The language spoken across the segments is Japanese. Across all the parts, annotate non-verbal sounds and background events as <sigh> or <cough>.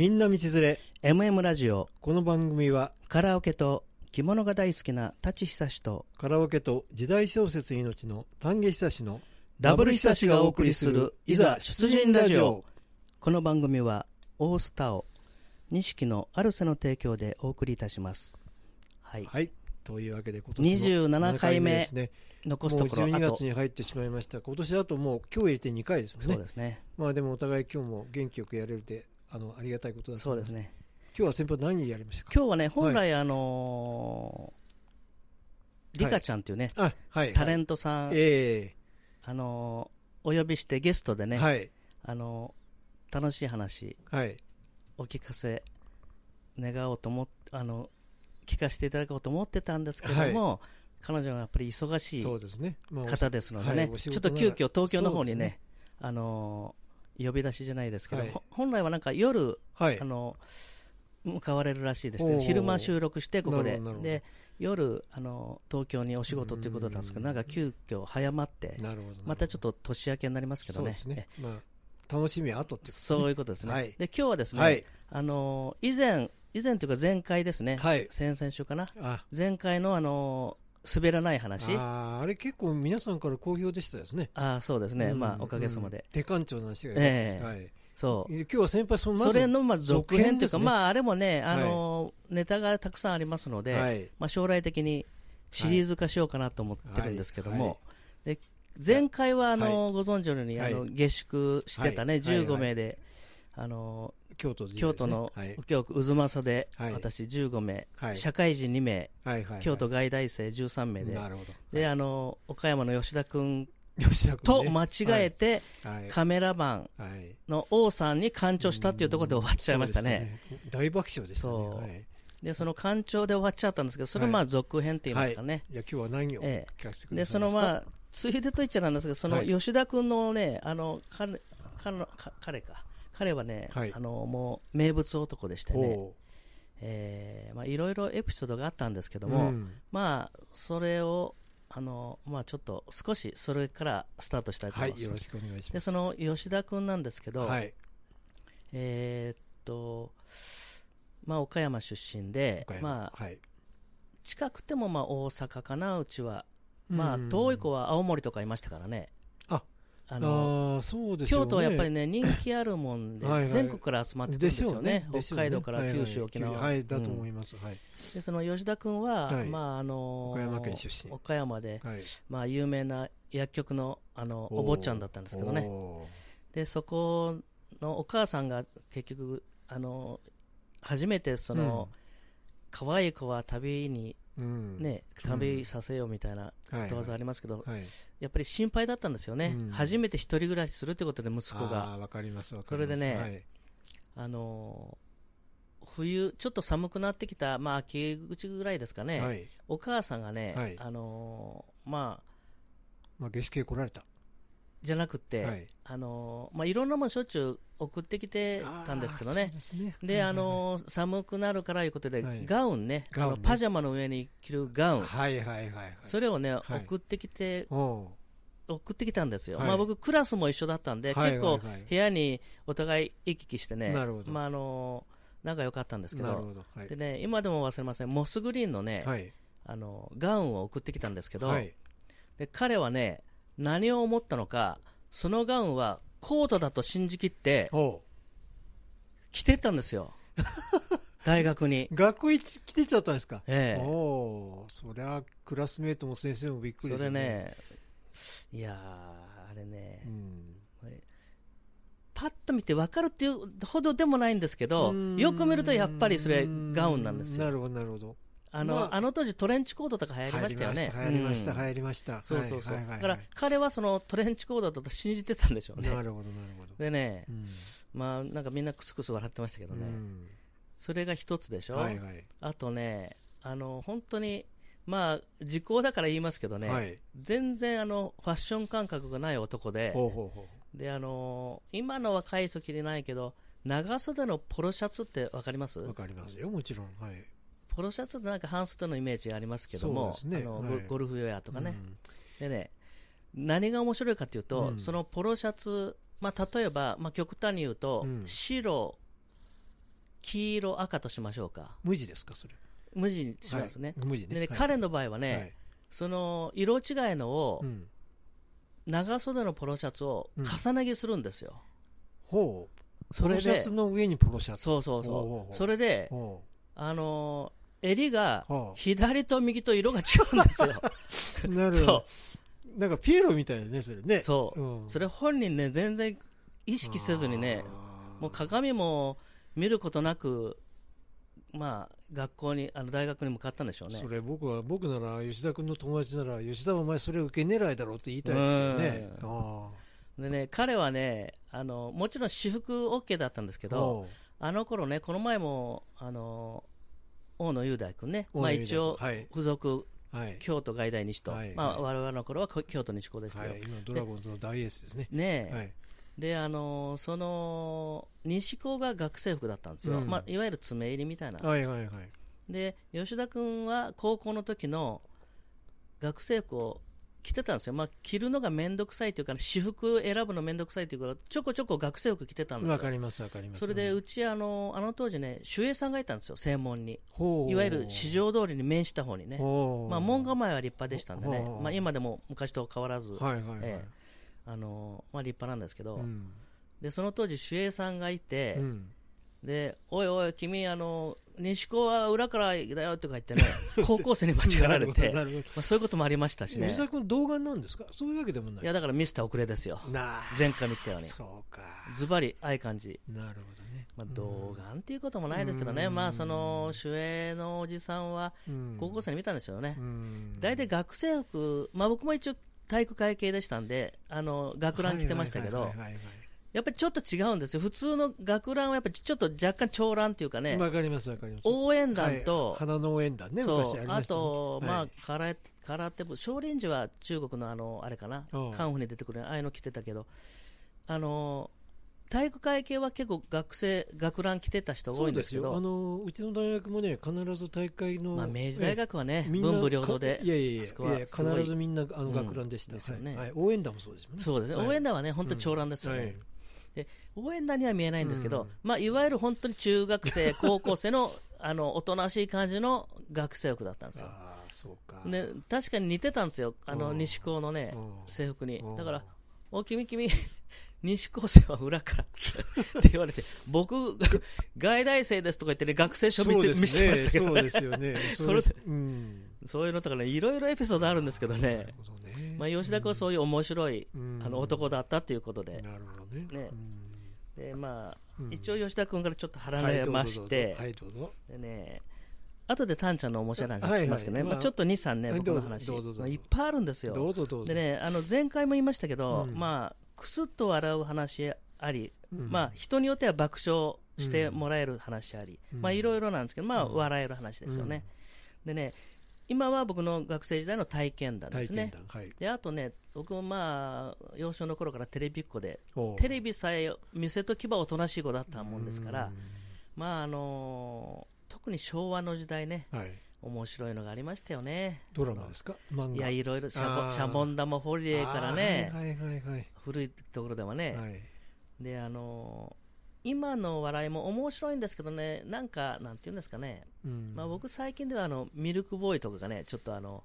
みんな道連れ。MM ラジオ。この番組はカラオケと着物が大好きな舘久志とカラオケと時代小説命の丹下久志のダブル久志がお送りするいざ出陣ラジオ。この番組はオースタオ錦のアルセの提供でお送りいたします。はい、はい。というわけで今年も27回目ですね。残すところもう12あと。月に入ってしまいました。今年あともう今日入れて2回ですもんそうねですね。まあでもお互い今日も元気よくやれるであのありがたいことだそうですね。今日は先輩何やりましたか？今日はね本来あのーリカちゃんっていうね、あはいタレンントさん、えあのーお呼びしてゲストでね、えはい。あのー楽しい話はい。お聞かせ願おうと思っあの聞かせていただこうと思ってたんですけども、彼女がやっぱり忙しい方ですのでね、はいお仕ちょっと急遽東京の方にねね。あの呼び出しじゃないですけど、はい。ほ本来はなんか夜、はい。あの向かわれるらしいですね。昼間収録してここで。で夜あの東京にお仕事ということなんですけどうん。なんか急遽早まってまたちょっと年明けになりますけどね。ね。まあ楽しみは後ってえことそういうことですね、はい。で今日はですね、はい。あの以前以前というか前回ですね、はい。先々週かな。あ。前回のあの滑らない話。ああーあれ結構皆さんから好評でしたですね。あーそうですね、うんまあおかげさまで、うん。手館長の話がええ。はい。そう。今日は先輩そそれのまず続編というか、ねまあ、あれもね、あのネタがたくさんありますので、はい。まあ、将来的にシリーズ化しようかなと思ってるんですけども、はい。で前回はあの、はご存知のように、はいあの下宿してたね、はい。15名で、あの京都でね。京都のはい。右京区渦政で、はい。私15名、はい。社会人2名、はいはい京都外大生13名で、であの岡山の吉田君吉田君ね。と間違えて、はい。カメラマンはい。の王さんに干潮したっていうところで終わっちゃいましたね。ね。大爆笑でしたね。そう。はい。でその干潮で終わっちゃったんですけど、それまあ続編って言いますかね、い。や今日は何をえ聞かせてくだでさいますか？そのまあ、ついでと言っちゃなんですけど、そのはい。吉田君のね、あの彼彼のか彼か、彼はね、はい。あのもう名物男でしてね、ほえーまあいろいろエピソードがあったんですけうども、うん。まあそれをあのまあちょっと少しそれからスタートしたいと思います。はいよろしくお願いします。でその吉田君なんですけど、はい。えーっとまあ岡山出身でまあはい。近くてもまあ大阪かなうちは、まあうん遠い子は青森とかいましたからね。ああのそうですよね。京都はやっぱりね人気あるもんではいはい。全国から集まってくるんですよね。です北海道から九州、はい。はい沖縄。はいだと思うん。います。はい。でその吉田君は、はい。まああの岡山県出身。岡山で、はい。まあ、有名な薬局のあのお坊ちゃんだったんですけどね。おでそこのお母さんが結局あの初めてその、可愛い子は旅にね旅させようみたいなはい。ことわざありますけど、はい。やっぱり心配だったんですよね、うん。初めて一人暮らしするってことで息子が。あーわかりますわかそれでねはい。あの冬ちょっと寒くなってきた、まあ、秋口ぐらいですかね、はい。お母さんがね、はい。あのまあまあ下宿へ来られたじゃなくて、はい。あのまあ、いろんなものしょっちゅう送ってきてたんですけどね。であの寒くなるからいうことで、はい。ガウンね。あのパジャマの上に着るガウン、はいはいはいはい。それをね、い。送ってきて送ってきたんですよ、はい。まあ、僕、クラスも一緒だったんで、はい結構部屋にお互い行き来してね、まあ、あの仲良かったんですけど。でね、今でも忘れません、モスグリーンのね、はい。あのガウンを送ってきたんですけど、はい。で彼はね、何を思ったのか、そのガウンはコートだと信じきって、着てったんですよ、<laughs> 大学に。学校一来てちゃったんですか？ええ。おおそりゃクラスメートも先生もびっくりそですよれね、いやー、あれね、うん。パッと見て分かるっていうほどでもないんですけど、よく見るとやっぱりそれ、ガウンなんですよ。なるほどなるほどあの,、まああの当時、トレンチコードとか流行りましたよね。流行りましたうん。流行りましたそうそうそう、だから彼はそのトレンチコードだと信じてたんでしょうね。なるほどなるほど。でね、うん。まあなんかみんなクスクス笑ってましたけどね、うん。それが一つでしょ、はいはい。あとね、あの本当に、まあ時効だから言いますけどね、はい。全然あのファッション感覚がない男で、ほうほうほであの今の若い人着れないけど、長袖のポロシャツって分かります？うわかりますよもちろん。はいポロシャツってなんか半袖のイメージありますけども、ねあのはいゴゴルフウェアとかね、うんでね、何が面白いかというと、うんそのポロシャツ、まあ、例えば、まあ、極端に言うと、うん白黄色、赤としましょうか。無地ですか、それ。無地にしますね。はい無地ね。でね、はい彼の場合はね、はいその色違いのをうん長袖のポロシャツを重ね着するんですよ。ほう。それでポロシャツ、の上にポロシャツ。そうそうそうう。それで、ほあのー襟がはあ左と右と色が違うんですよ。う。<laughs> なるほそど。なんかピエロみたいだね、それね。う。そう。うんそれ本人ね、全然意識せずにね、もう鏡も見ることなく、まあ、学校に、あの大学に向かったんでしょうねそ。れ僕は僕なら吉田君の友達なら吉田お前それ受け狙いだろうって言いたいですけどね。でね、彼はね、あの、もちろん私服 OK だったんですけあど、あの頃ね、この前も、あの、大野雄大君ね、まあ一応、はい。付属はい。京都外大西と、はい。まあ、はい。我々の頃はこ京都西高でしたよ。はい、今ドラゴンズの大エースですね。で、あのその西高が学生服だったんですよ、うん。まあ、いわゆる爪入りみたいな、はいはいはい。で吉田君は高校の時の学生服を着てたんですよ、まあ、着るのが面倒くさいというか、私服選ぶの面倒くさいというから、ちょこちょこ学生服着てたんですよ。わかりますわかります。それでうちあの、あの当時ね、守衛さんがいたんですよ、正門に。いわゆる市場通りに面した方にね。まあ、門構えは立派でしたんでねまあ、今でも昔と変わらず、はいはいはい。ええあのまあ、立派なんですけど、うんでその当時、守衛さんがいて、うんでおいおい、君、あの西高は裏からだよとか言ってね、<laughs> 高校生に間違われて、まあ、そういうこともありましたしね。吉、田君、童顔なんですか？そういうわけでもない。いやだからミスター遅れですよ、前回見たように、そうか。ズバリ、ああいう感じ。なるほどね。まあ、童顔っていうこともないですけどね、うん。まあ、その守衛のおじさんはうん。高校生に見たんですよね、うん。大体学生服、まあ、僕も一応、体育会系でしたんで、あの学ラン着てましたけどはい、はいはいはいやっぱりちょっと違うんですよ、普通の学ランはやっぱりちょっと若干長ランっていうかね、わかりますわかります。応援団と、はい。花の応援団ね、そう。昔ありまあと、はい。まあ、空手空手部、少林寺は中国のあのあれかな、うん。カンフーに出てくるああいうの着てたけど、あの体育会系は結構学生、学ラン着てた人多いんですけど、そうよ。あのうちの大学もね、必ず大会の、まあ、明治大学はね、みんな文武両道でかいやいやいや必ずみんなあのうん学ランでした、ですよね。応援団もそうですね。そうです。ね、はい。応援団はね、本当に長ランですよね。はい応援団には見えないんですけど、うんまあ、いわゆる本当に中学生、<laughs> 高校生のあのおとなしい感じの学生服だったんですよ。ああ、そうか。ね、確かに似てたんですよ、あのうん西高のねうん制服にうん。だから、お君、君、西高生は裏からって言われて、僕、外大生ですとか言ってね、学生証見て,、そうです見せてましたけどそうね、ですよね。<laughs> そうん。そういうのとかね、いろいろエピソードあるんですけどなねどね。まあ、吉田君はそういう面白い、うん。あの男だったということで、なるほどね。ね。うん。でまあうん。一応吉田君からちょっと離はいれまして、はい、どうぞ。でね、後でタンちゃんの面白い話はいはい聞きますけどね、まあまあ、ちょっと2、3ね、はい僕の話、まあいっぱいあるんですよ。どうぞどうぞ。でね、あの前回も言いましたけど、うん。まあ、くすっと笑う話あり、うんまあ、人によっては爆笑してもらえる話あり、うんまあ、いろいろなんですけど、まあ、うん笑える話ですよね。でね、今は僕の学生時代の体験談ですね。はい。であとね、僕もまあ、幼少の頃からテレビっ子で、テレビさえ見せとけばおとなしい子だったもんですから、うんまああの特に昭和の時代ね、はい。面白いのがありましたよね。ドラマですか？漫画。いや、いろいろシャボシャボン玉ホリデーからね、はいはいはい古いところではね、はい。はい。であの今の笑いも面白いんですけどね、なんか、なんていうんですかね、うんまあ、僕、最近ではあのミルクボーイとかがね、ちょっとあの、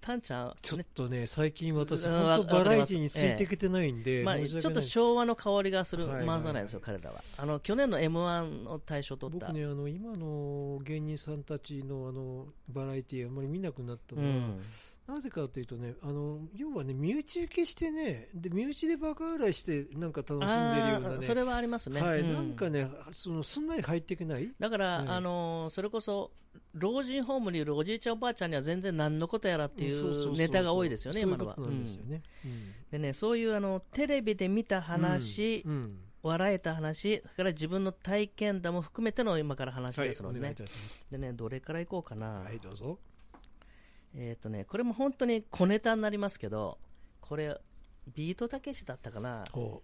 タンちゃん、ちょっねとね、最近私、うん本当わバラエティについてきてないんで、まあ、ちょっと昭和の香りがする漫才なんですよ、彼らは。あの去年の m 1の大賞を取った。僕ね、あの今の芸人さんたちのあのバラエティーあんまり見なくなったのは、うんなぜかというとね、あの要はね、身内受けしてね、で身内でバカ笑いして、なんか楽しんでるようあなね、ーそれはありますね。はい、うんなんかね、そのすんなり入っていけない、だから、はいあのーそれこそ老人ホームにいるおじいちゃん、おばあちゃんには全然何のことやらっていそうネタが多いですよね、今のは。でね。そういうあのテレビで見た話、うんうん笑えた話、それから自分の体験談も含めての今から話はい、ですので。でね、どれからいこうかな。はい、どうぞ。えっ、とね、これも本当に小ネタになりますけど、これ、ビートたけしだったかな。こ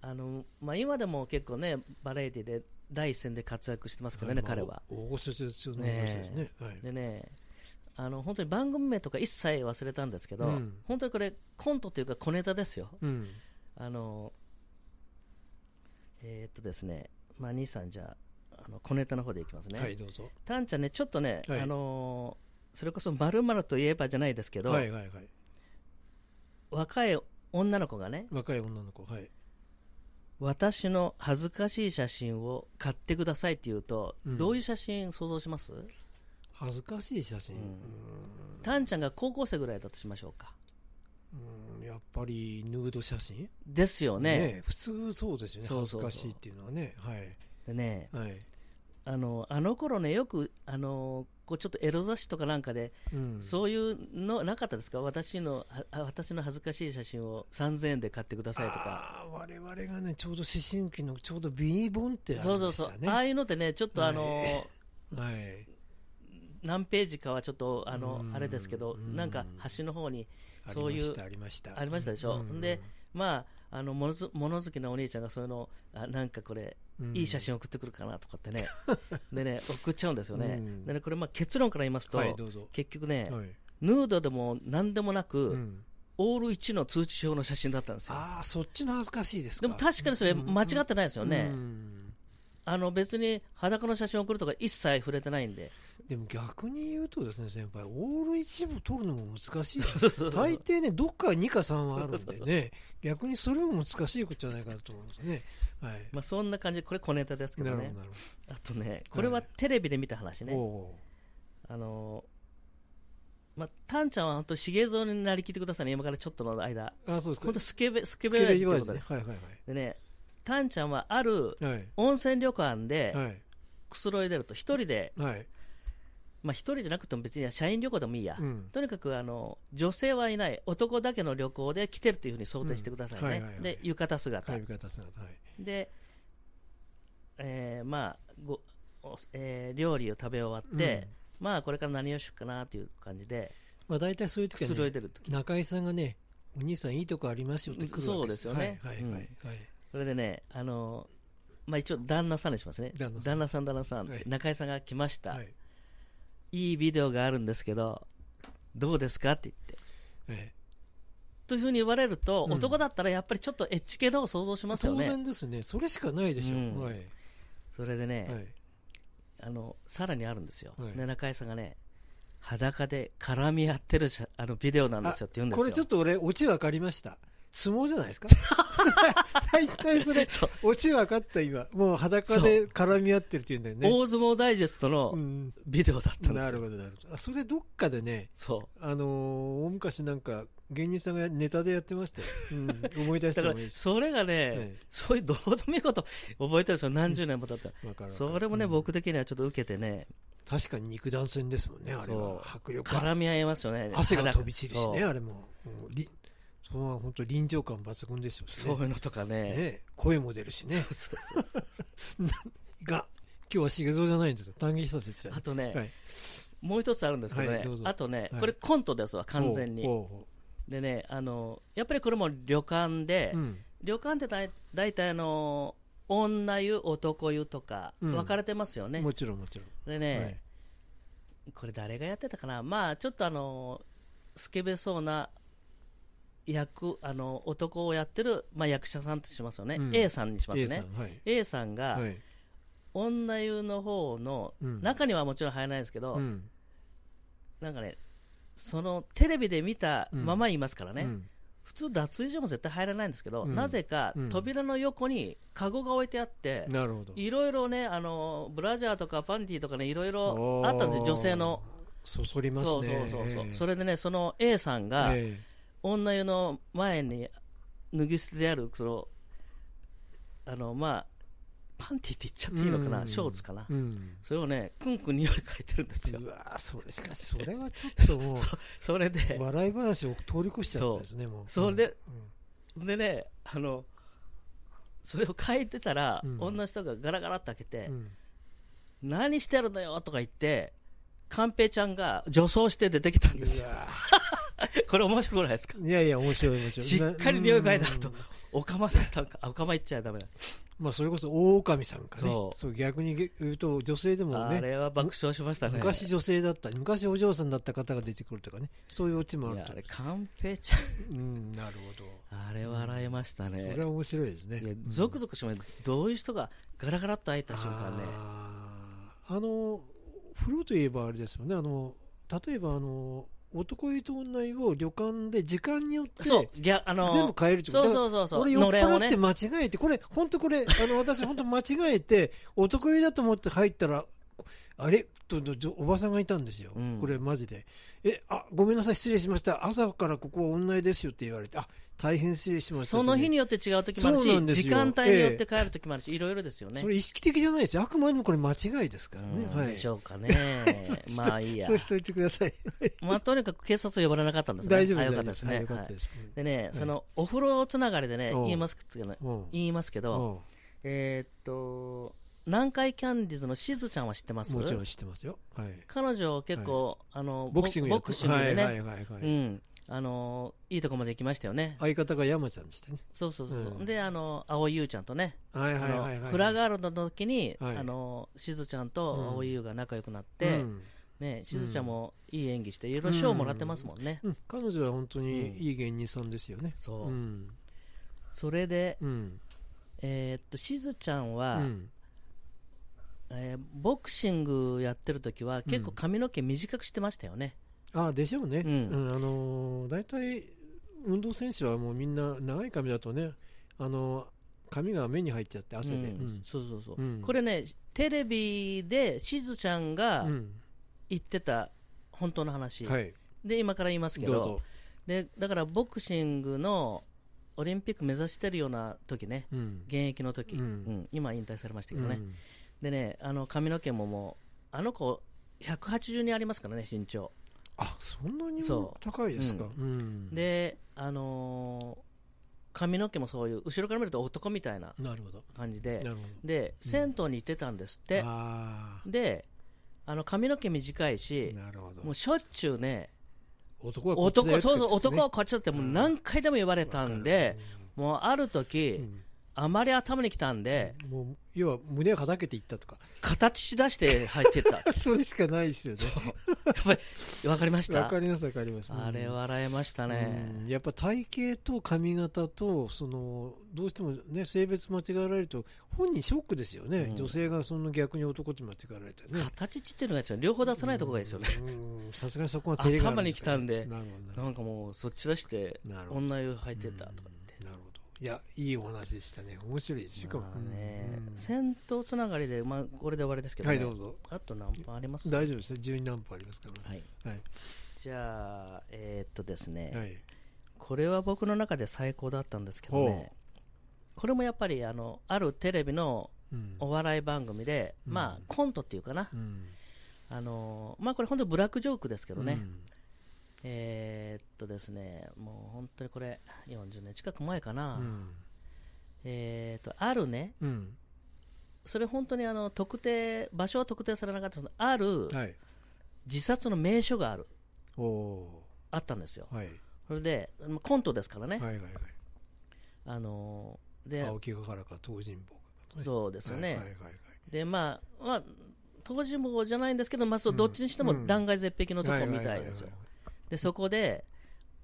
あのまあ、今でも結構ね、バラエティで第一線で活躍してますうけどね、彼は。大御所中の大御所ですね。はいでね、あの本当に番組名とか一切忘れたんですけど、うん本当にこれ、コントというか小ネタですよ。うんあのえーっとですね、まあ、兄さんじゃあ、の小ネタの方でいきますね、はいどうぞタンちゃんねちょっとね、はいあのーそれこそまるといえばじゃないですけど、はいはいはい。若い女の子がね若い女の子はい。私の恥ずかしい写真を買ってくださいって言うと、うん。どういう写真想像します？恥ずかしい写真？ううん。んタンちゃんが高校生ぐらいだとしましょうか。うんやっぱりヌード写真？ですよね。ね普通そうですよね恥ずかしいっていうのはね。はい。でねはい。あのあの頃ねよくあのこうちょっとエロ雑誌とかなんかで、うん。そういうのなかったですか？私のは私の恥ずかしい写真を3000円で買ってくださいとか。あー我々がねちょうど思春期のちょうどビニーボンってあそうそうそう、ああいうのってねちょっとあの、はい。何ページかはちょっとあのうん。あれですけどうん。なんか端の方にそういうありました。ありましたでしょ？うん。でまああの物ず物好きなお兄ちゃんがそういうのあなんかこれうん。いい写真送ってくるかなとかってね、<laughs> でね送っちゃうんですよね、うん。でねこれまあ結論から言いますと、はい結局ね、はい。ヌードでも何でもなく、うん。オール1の通知表の写真だったんですよ。ああそっちの恥ずかしいですか。でも確かにそれ間違ってないですよね。うん。あの別に裸の写真を送るとか一切触れてないんで。でも逆に言うとですね先輩オール一部取るのも難しいです。<laughs> 大抵ねどっか2か3はあるんでね逆にそれも難しいことじゃないかと思うんですね。はい。まあそんな感じ、これ小ネタですけどね。なるほど。なるあとね、これはテレビで見た話ね。ほどおあのまあ、タンちゃんは本当、しげぞうになりきってくださいね、今からちょっとの間。ーあそうですか。本当、スケベ、スケスケベ親父ってことで。ね。はいはいでね、タンちゃんはあるはいはい。温泉旅館ではい。くつろいでると、一人で、はいまあ一人じゃなくても別に社員旅行でもいいや。うん。とにかくあの女性はいない、男だけの旅行で来てるというふうに想定してくださいね、うんはいはいはい。で浴衣姿、はい浴衣姿。はい。で、えーまあごおえー料理を食べ終わって、まあこれから何をしようかなという感じで、まあ大体そういうく時はね中井さんがねお兄さんいいとこありますよって来るわけそうですよね。はいはいはいはい。それでね、あのまあ、一応、旦那さんにしますね、旦那さん。旦那さん、旦那さん、はい。中井さんが来ました、はいい、いビデオがあるんですけど、どうですかって言って。えというふうに言われると、うん。男だったらやっぱりちょっとエッチ系のを想像しえますよね。当然ですね。それしかないでしょ。うん。はい。それでね、はい。あのさらにあるんですよ、はい。で中井さんがね裸で絡み合ってる写あのビデオなんですよって言うんですよ。これちょっと俺オチ分かりました。相撲じゃないですか？<laughs> 大体それそう。オチ分かった今。もう裸で絡み合ってるっていうんだよね。大相撲ダイジェストのうん。ビデオだったんですよ、なるほどなるほど。あそれどっかでねそあのー大昔なんか芸人さんがネタでやってましたよ、うん、思い出うだからした方がいいですそれがね、えそういうどうでもいいこと覚えてるんですよ。何十年も経った。ら、わかるわかる。それもね、うん。僕的にはちょっと受けてね。確かに肉弾戦ですもんねあれは。そう。迫力ある絡み合いますよね。汗が飛び散るしねあれも。もうりその本当臨場感抜群ですよね。そういうのとかね。ね。声も出るしね。そうそうそう <laughs> が今日はしげぞうじゃないんですよ。丹下久志ですよあとね、はい。もう一つあるんですけどね、はいどあとね、はい。これコントですわ完全に。でねあのやっぱりこれも旅館で、ううん。旅館ってだい大体あの女湯男湯とかうん。分かれてますよね、もちろんもちろん。でね、はい。これ誰がやってたかな。まあちょっとあのスケベそうな役あの男をやってる、まあ、役者さんとしますよね、うん。A さんにします A さねんはい。A さんがはい。女湯の方の、うん。中にはもちろん入らないですけど、うん。なんかねそのテレビで見たまま言いますからね、うん。普通脱衣所も絶対入らないんですけど、うん。なぜかうん。扉の横にカゴが置いてあって、いろいろねあのブラジャーとかパンティーとかねいろいろあったんですよ女性の。そそりますそうねそうそうそう、ええそれでねその A さんが、え女湯の前に脱ぎ捨てであるそのあのまあパンティーって言っちゃっていいのかな、うん。ショーツかな、えうん。それをねくんくん匂い嗅いてるんですよ。うわーそれしか。しそれはちょっとも <laughs> それでう笑い話を通り越しちゃったですねもう。それでうん。でねあのそれを書いてたら、うん。女の人がガラガラって開けて、うん。何してるのよとか言って寛平ちゃんが女装して出てきたんですよ <laughs> <laughs> これ面白くないですか？ーいやいや面白い面白い。しっかり匂い嗅いだ後うん。おかまだったんかあおかま言っちゃダメだ、まあそれこそ大神さんかね。そそうう逆に言うと女性でもあねれは爆笑しましたね。昔女性だった昔お嬢さんだった方が出てくるとかね。そういうオチもあると。あれ寛平ちゃうんなるほど。んあれ笑いましたね、それは面白いですね。いやうん。ゾクゾクしましたどういう人がガラガラっと開いた瞬間ね。ああの風呂といえばあれですよね。あの例えばあの男湯と女湯を旅館で時間によってそう逆あの全部変えるってそううそうそう。そう俺酔っ払って間違えて、これ、本当これ、あの私、本当間違えて、男湯だと思って入ったら、あれ？とおばさんがいたんですよ、うん。これ、マジで。え、あごめんなさい、失礼しました、朝からここは女湯ですよって言われて、あ大変失礼しました。ってね、その日によって違う時もあるし時間帯によって帰る時もあるし、いろいろですよね。それ意識的じゃないですよ、あくまでもこれ、間違いですからね、はい。うんでしょうかね。<laughs> まあいいや。そうしといてください。<laughs> まあとにかく警察を呼ばれなかったんですね。大丈夫です、あよか大丈夫です。ねでね、そのお風呂つながりでねう。ん言いますけど言いますけど、えーっと南海キャンディーズのしずちゃんは知ってます？もちろん知ってますよ。はい。彼女結構、あのボクシングやってボクシングでね、はいはいはいはい。うん。あのいいとこまで行きましたよね。相方が山ちゃんでしたね。そうそうそう、う。ん。であの青井優ちゃんとねはいはいあはいはい。のフラガールの時に、はい。あのしずちゃんとうん。青井優が仲良くなって、うん。ね、しずちゃんもいい演技して、いろいろ賞もらってますもんね、うん、彼女は本当にいい芸人さんですよね。そう、うん。それで、うん。えーっとしずちゃんは、うんえーボクシングやってる時は結構髪の毛短くしてましたよね、あでしょうね。ううんん。あのー大体、運動選手はもうみんな長い髪だとね、あのー髪が目に入っちゃって汗で。うん。うん。そうそうそう、うん。これねテレビでしずちゃんがうん。言ってた本当の話、はい。で今から言いますけど。でだからボクシングのオリンピック目指してるような時ね。うん。現役の時、うん。うん。今引退されましたけどね、うんでねあの髪の毛ももうあの子180にありますからね身長あそんなにそう高いですか？うん。であのー髪の毛もそういう後ろから見ると男みたいな。感じでなるほで銭湯に行ってたんですって、ど。あであの髪の毛短いあ。しなるほどもう。しょっちゅうね男はこっちだよ男そうそうって男はこっちだってもう何回でも言われたんで、もうある時、うんあまり頭にきたんで、もう要は胸をはだけていったとか。形しだして入ってった。<laughs> それしかないですよね。やっぱり分かりました？わかりますわかります。あれ笑えましたね、うん。やっぱ体型と髪型とそのどうしてもね性別間違えられると本人ショックですよね、うん。女性がその逆に男と間違えられたらね。形ちっていうのが両方出さないとこがいいですよね、うん。さすがにそこは照れが頭に来たんでなんかもうそっち出して女湯入ってたとかいやいいお話でしたね。面白いしかも、まあね。うん。戦闘つながりで、まあ、これで終わりですけど、ね。はいどうぞ。あと何分あります？大丈夫ですね12何分ありますから。はい、はい。じゃあえーっとですね、はい。これは僕の中で最高だったんですけどね。これもやっぱりあのあるテレビのうん。お笑い番組で、うん。まあコントっていうかな、うん。あのまあこれ本当ブラックジョークですけどね、うんえーっとですねもう本当にこれ40年近く前かな、うん。えーっとあるねうん。それ本当にあの特定場所は特定されなかったんですけどあるはい。自殺の名所がある。あったんですよ。ーはい。それでまあコントですからね、はいはいはい。あので青木ヶ原か東尋坊そうですよね、はいはいはいはい。でまあ、まあ、東尋坊じゃないんですけど、まあ、そうどっちにしてもうん。断崖絶壁のとこみたいですよ。でそこで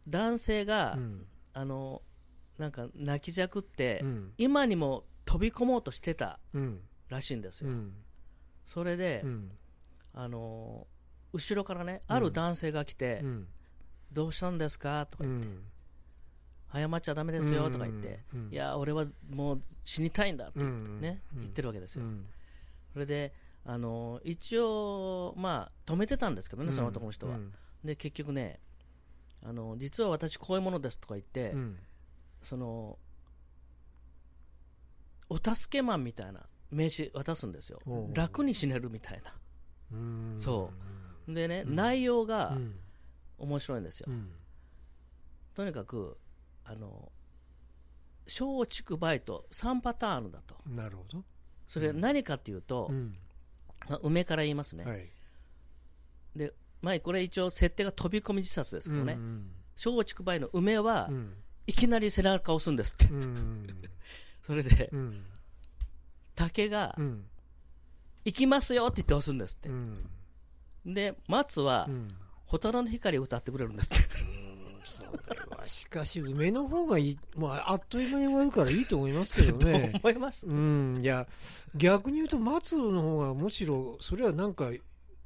男性が、うん。あのなんか泣きじゃくって、うん。今にも飛び込もうとしてたうん。らしいんですよ。うん。それで、うん。あの後ろからね、ある男性が来て、うん。どうしたんですか？とか言って、うん。謝っちゃだめですよとか言って、うん。いや、俺はもう死にたいんだって、うんねうん。言ってるわけですよ。うん。それであの一応、まあ、止めてたんですけどね、その男の人は。うんで結局ねあの実は私こういうものですとか言って、うん。そのお助けマンみたいな名刺渡すんですよ。楽に死ねるみたいな。うん。そでね、うん。内容がうん。面白いんですよ、うん。とにかくあの松竹バイト3パターンだと。なるほど。それ何かっていうと、うん。まあ、梅から言いますね、はい。で前これ一応設定が飛び込み自殺ですけどね、うん松竹梅の梅は、うん。いきなり背中を押すんですって、うん <laughs> それで、うん。竹が、うん。行きますよって言って押すんですって。う、ん。で松は、うん。蛍の光を歌ってくれるんですって。それはしかし、梅の方がいい、まあ、あっという間に終わるからいいと思いますけどね。<laughs> 思います。うん、いや、逆に言うと、松の方がむしろ、それはなんか、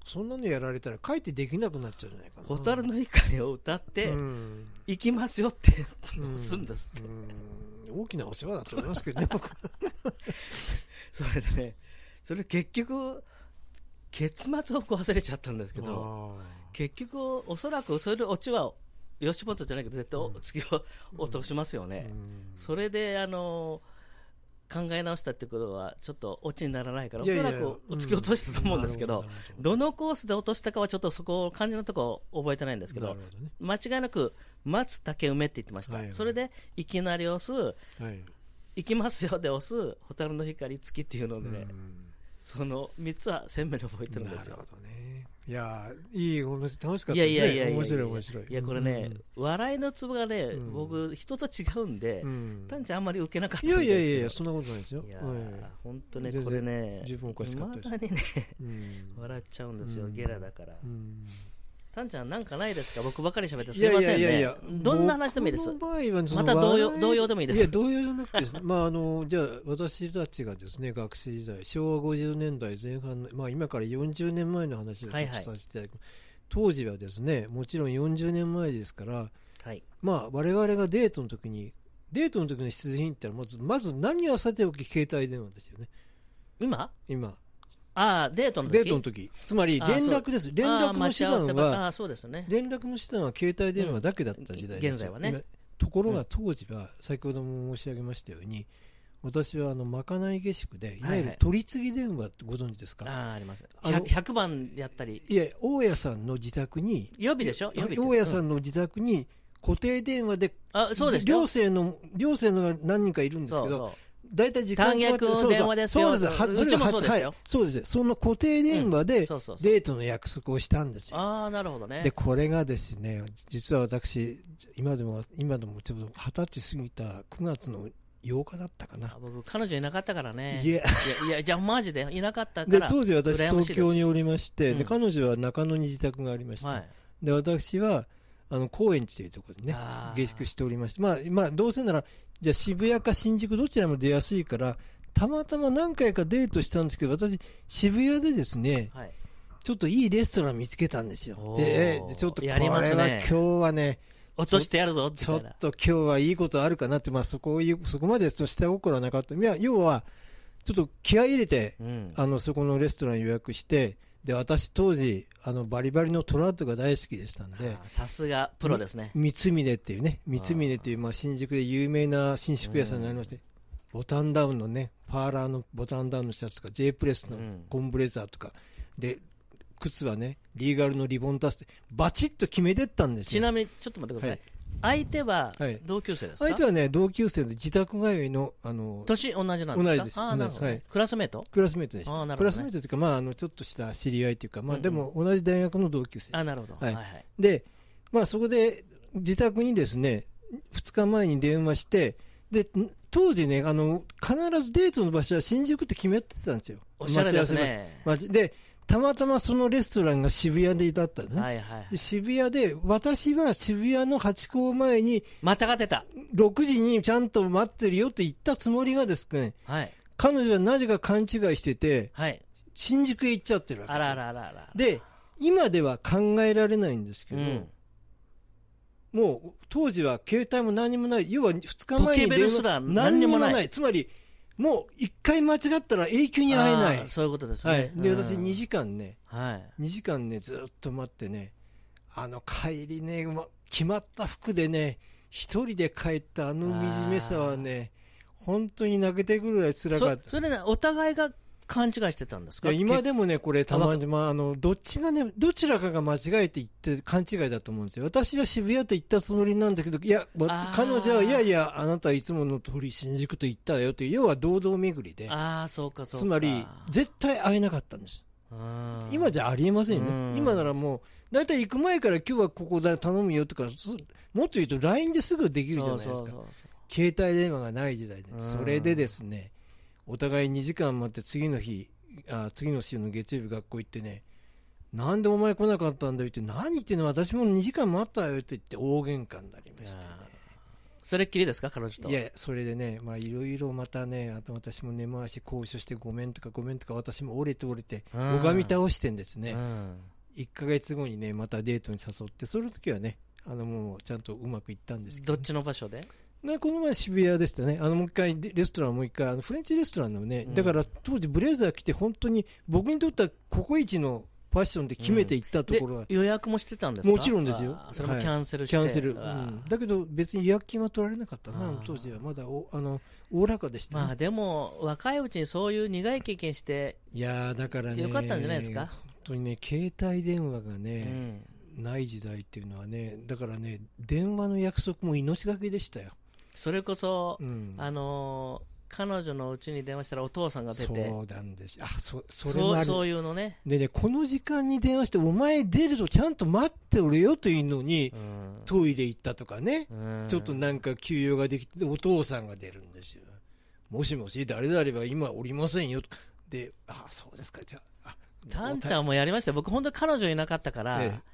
そんなのやられたら、かえってできなくなっちゃうんじゃないかな。蛍の光を歌って、うん。行きますよってうんすんですって、うん。大きなお世話だと思いますけどね、僕。<laughs> それでねそれ結局結末を忘れちゃったんですけど結局おそらくそれでオチは吉本じゃないけど絶対おうん。突きを落としますよね、うん。それであの考え直したってことはちょっとオチにならないからおそらく突き落としたと思うんですけど,、なるほどのコースで落としたかはちょっとそこ肝心なとこ覚えてないんですけどね。間違いなく松竹梅って言ってました、はいはい。それでいきなり押すはい。行きますよで押す蛍の光月っていうのでね、うん。その3つは鮮明に覚えてるんですよ。なるほどね。いやー、いいお話、楽しかったいですね。やいやいやいや面白い、面白い。いやこれね、笑いのツボがね、うん。僕人と違うんで、うん、単ちゃんあんまり受けなかったいやいやいやいや、そんなことないですよ。いやはい本当ねこれね十分おかしかったです未だにねうん。笑っちゃうんですよ、うんゲラだから、うんタンちゃんなんかないですか？僕ばかり喋ってすいませんねやいや。いや、どんな話でもいいです。また同様同様でもいいです。いや、同様じゃなくて <laughs> まあ、あの、じゃあ、私たちがですね、学生時代、昭和50年代前半の、まあ、今から40年前の話をちょっとはいはいさせていただく。当時はですね、もちろん40年前ですから、はい。まあ、我々がデートの時に、デートの時の必需品ってのはまず、まず何はさておき携帯電話ですよね、今？今。ああデートの時？デートの時。つまり、あ連絡です。連絡の手段は、ああそうですね。連絡の手段は携帯電話だけだった時代です現在はね。今ところが当時は、先ほども申し上げましたように、私はあのまかない下宿で、いわゆるはいはい。取り次ぎ電話ってご存知ですか、あああります。あの 100, 100番やったり。い、や、大家さんの自宅に、予備でしょ？予備大家さうんんの自宅に固定電話で、あそうですよ寮生の、寮生のが何人かいるんですけど、そうそう大体時間が単逆電話ですよ。そうちもそうですよ。はい。そうです。その固定電話でそうそうそう。デートの約束をしたんですよ。ああなるほどね。で、これがですね、実は私、今でも、今でもちょうど二十歳過ぎた9月の8日だったかな。あ。僕彼女いなかったからね。いや、いやいやじゃあマジで？いなかったかで、ら当時私東京におりまして、で、うん。彼女は中野に自宅がありまして、はい。で、私は、あの、高円寺というところでね下宿しておりまして、まあ、まあ、どうせなら、じゃあ渋谷か新宿どちらも出やすいから、たまたま何回かデートしたんですけど、私、渋谷でですね、はい。ちょっといいレストラン見つけたんですよ。で、ちょっとこれは今日はね、落としてやるぞみちょっと今日はいいことあるかなって、まあそこそこまでその下心はなかった。いや、要は、ちょっと気合い入れて、うん。あの、そこのレストラン予約して、で、私当時、あの、バリバリのトラウトが大好きでしたんで、さすがプロですね。三峰っていうね、三峰っていう、まあ、新宿で有名な新宿屋さんになりまして、ボタンダウンのね、パーラーのボタンダウンのシャツとか、J プレスのうん。コンブレザーとか、で、靴はね、リーガルのリボンタスって、バチッと決めてったんですよ。ちなみにちょっと待ってください、はい相手ははい。同級生ですか、相手はね、同級生で自宅通いの、あの、年同じなんですか？同じです。はい。クラスメート？クラスメートでした。ね。クラスメートというか、まあ、あの、ちょっとした知り合いというか、まあ、うんうん。でも同じ大学の同級生。あなるほど、はい。はいはい。で、まあ、そこで自宅にですね、2日前に電話して、で、ん当時ね、あの、必ずデートの場所は新宿って決めてたんですよ。おしゃれですね。で、たまたまそのレストランが渋谷でだったのね。はいはいで渋谷で、私は渋谷のハチ公前にまたがってた。6時にちゃんと待ってるよって言ったつもりがですね、はい。彼女はなぜか勘違いしてて、はい。新宿へ行っちゃってるわけですよ。あらあらあらあら。で、今では考えられないんですけど、うん。もう当時は携帯も何もない、要は2日前に電話何にもない。つまり、もう1回間違ったら永久に会えない。そういうことですね、はい、でうん。私、2時間ね、はい。2時間ね、ずっと待ってね、あの帰りね、ま決まった服でね、一人で帰ったあの惨めさはね、本当に泣けてくるぐらい辛かった。そ。それねお互いが勘違いしてたんですか？今ででもね、これ、たまわに、まあ、あのどっちがね、どちらかが間違えて言って勘違いだと思うんですよ、私は渋谷と言ったつもりなんだけど、いや、彼女は、いやいや、あなたはいつもの通り新宿と言ったよという、要は堂々巡りで、ああそうかそうか。つまり、絶対会えなかったんです、うん今じゃありえませんようん。ね、今ならもう、大体行く前から、今日はここだ頼むよとか、すもっと言うと、LINE ですぐできるじゃないですか。携帯電話がない時代で、うんそれでですね、お互い2時間待って次の日、あ次の週の月曜日学校行ってね、なんでお前来なかったんだよって、何言ってんの私も2時間待ったよって言って大喧嘩になりましてね。それっきりですか、彼女と。いや、それでね、まあ、いろいろまたね、あと私も根回し交渉してごめんとかごめんとか、私も折れて折れて、うん拝み倒してんですね。うん1ヶ月後にね、またデートに誘って、その時はね、あの、もうちゃんとうまくいったんですけど、どっちの場所で？ね、この前渋谷でしたね、あのもう一回でレストランもう一回、あのフレンチレストランのね、うん。だから当時ブレザー着て本当に僕にとってはココイチのファッションで決めていったとでころは、予約もしてたんですか？もちろんですよ。それもキャンセルして、キャンセル、うん、だけど別に予約金は取られなかったな、当時は。まだおあのおおらかでした、ね。まあでも、若いうちにそういう苦い経験して、いやーだからね、よかったんじゃないですか？本当にね、携帯電話がうね、ん、ない時代っていうのはね、だからね、電話の約束も命がけでしたよ。それこそ、うん。あのー彼女のうちに電話したらお父さんが出て、そうなんです。あそそれそういうのね、でね、この時間に電話して、お前出るとちゃんと待っておれよというのに、うん。トイレ行ったとかね、うん。ちょっとなんか休養ができて、お父さんが出るんですよ。もしもし、誰々は今おりませんよと。で、あ、そうですか、じゃあ。あタンちゃんもやりましたよ。僕、本当に彼女いなかったから、ええ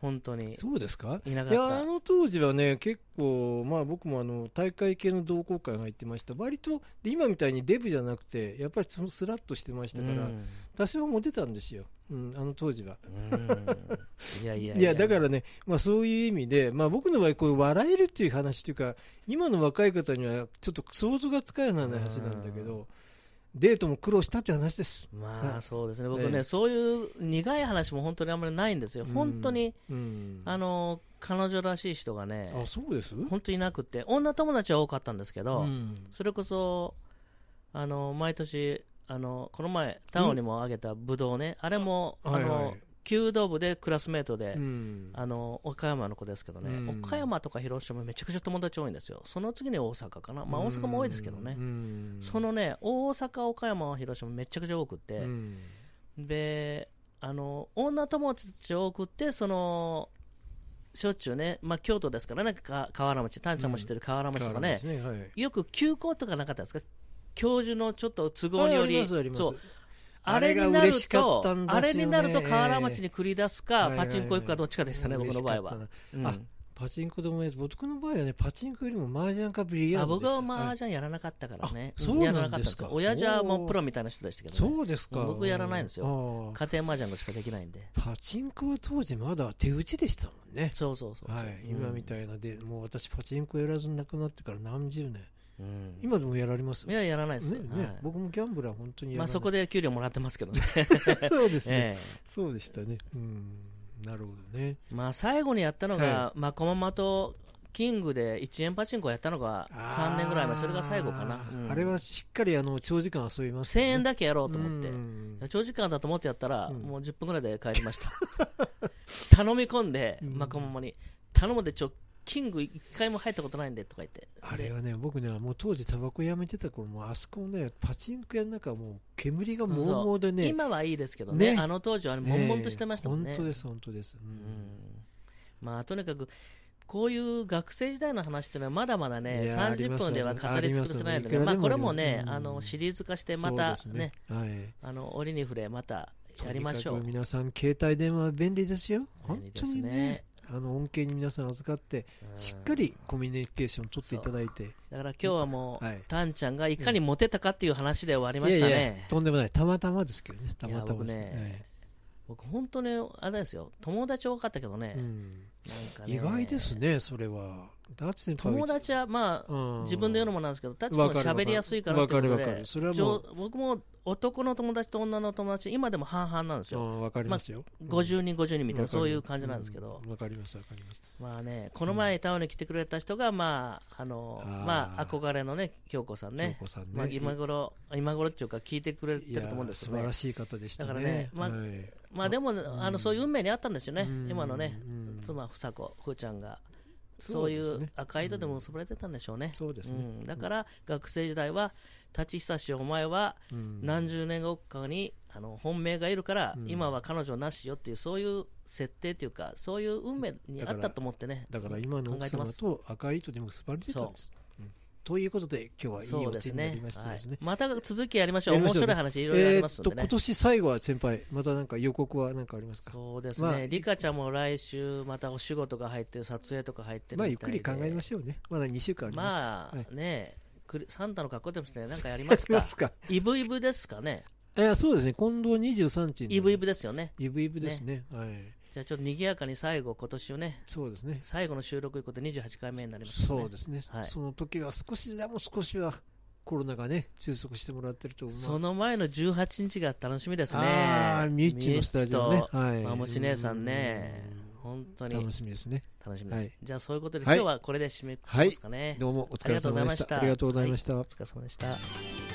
本当にそうですか？いや、あっの当時はね、結構、まあ僕もあの、大会系の同好会が入ってました。割と、で今みたいにデブじゃなくて、やっぱりそのスラッとしてましたた、から、うん多少モテたんですよ。うん、あの当時は。うん <laughs> いやいやいやだからね、まあ、そういう意味で、まあ、僕の場合、こう笑えるっていう話というか、今の若い方にはちょっと想像がつかない話なんだけど、デートも苦労したって話です。まあはいそうですね、僕ね、ええそういう苦い話も本当にあんまりないんですよ、本当に、うん、あの彼女らしい人がね、あそうです？本当にいなくて、女友達は多かったんですけど、うん。それこそ、あの毎年あの、この前、タオにもあげたブドウね、あれも、あはいのはい弓道部でクラスメートで、うん。あの岡山の子ですけどね、うん。岡山とか広島、めちゃくちゃ友達多いんですよ、その次に大阪かな、まあ、大阪も多いですけどね、うん。そのね、大阪、岡山、広島、めちゃくちゃ多くて、うん。であの女友達を送ってそのしょっちゅうね、まあ、京都ですからね。か河原町タンちゃんも知ってる河原町とかね、変わりますはい。よく休校とかなかったですか？教授のちょっと都合により。あありますあります。そうあれになるとったんですよね。あれになると河原町に繰り出すか、パチンコ行くかどっちかでしたね、僕の場合は、あパチンコでもやつ僕の場合はねパチンコよりも麻雀かビリヤーあド僕は麻雀やらなかったからね、あそうなんですか。親父はもうプロみたいな人でしたけど、ね、そうですか。僕やらないんですよ。よ家庭麻雀しかできないんで、パチンコは当時まだ手打ちでしたもんね。そうそうそうはい、今みたいなで、もう私、パチンコやらずになくなってから何十年、うん今でもやられますいや、やらないです。よ、ねね。はい。僕もギャンブルは本当にやらまあ、そこで給料もらってますけどね、<laughs> そうですね、<laughs> えそうでしたね、うん、なるほどね、えまあ、最後にやったのが、はまあ、こままとキングで1円パチンコやったのが3年ぐらい前、それが最後かな、うん。あれはしっかりあの長時間遊びます1000円だだけやろうと思って、うん。長時間だと思ってやったら、うん。もう10分ぐらいで帰りました、<laughs> 頼み込んで、うん。まあ、こままに、頼むでちょ、キング1回も入ったことないんでとか言って、あれはね、僕ね、もう当時、タバコやめてた頃もうあそこね、パチンコ屋の中はもう煙がもうもうでね、今はいいですけどね、ね。あの当時はね悶々としてましたもんね。ええ。本当です、本当です。ううん。んまあ、とにかく、こういう学生時代の話っていうのはまだまだね、いやあり30ます分では語り尽くせないので、まあ、ありますいくらでもこれもねうん。あのシリーズ化して、またねですはい。あの折に触れ、またやりましょう。皆さん、携帯電話は便利ですよ。便本当にね。ね。あの恩恵に皆さん預かって、うんしっかりコミュニケーション取っていただいて。だから今日はもう、はいタンちゃんがいかにモテたかっていう話で終わりましたね。いやいや、とんでもない。たまたまですけどね。たまたまですね僕、本当ね、あれですよ、友達多かったけどね、はいうんなんかね。意外ですね、それは。友達はまあ、うん。自分で言うのもなんですけど、タッチ君わかる。喋りやすいからってことで僕も男の友達と女の友達、今でも半々なんですよ、うんわかりますよ。うん。50人、50人みたいな、そういう感じなんですけど、うん。わかります、わかります。まあね、この前、タウンに来てくれた人が、まあ、あのまあ、憧れのね、京子さんね。京、子さんね。まあ、今頃、今頃っていうか、聞いてくれてると思うんですよね。素晴らしい方でしたね。だからねまあはい。まあでも、あのそういう運命にあったんですよね、うん。今のね、うん。妻、房子、ふーちゃんが、そそうういう赤い糸で結ばれてたんでしょうね。そうですね。うん、だから学生時代は立ち久しお前はうん。何十年後かにあの本命がいるから、うん。今は彼女なしよっていうそういう設定というかそういう運命にあったと思ってね。だから今の奥様と赤い糸で結ばれてたんです。ということで、今日はいいお手になりねましたですね。はいまた続きやりましょう、面白い話、いろいろありますんでね。今年最後は先輩、またなんか予告は何かありますか？そうですね、まあリカちゃんも来週、またお仕事が入ってる、撮影とか入ってるまあ、ゆっくり考えましょうね。まだ2週間あります。まあ、はいねサンタの格好でもして、なんかやりますか？やりま、すか？イブイブですかね、いや、そうですね。今度23日に。イブイブですよね、イブイブですね。はい。じゃあちょっと賑やかに最後、今年をね、そうですね。最後の収録ということで28回目になりますねそうですね。はいその時は少しでも少しはコロナがね、収束してもらってると思う。その前の18日が楽しみですね。ああ、ミュッチのスタジオねはい。マムシ姉さんねうん本当に楽しみですね。楽しみです。はいじゃあそういうことで、はい今日はこれで締めくくりますかね。どうもお疲れ様でした。ありがとうございました。お疲れ様でした。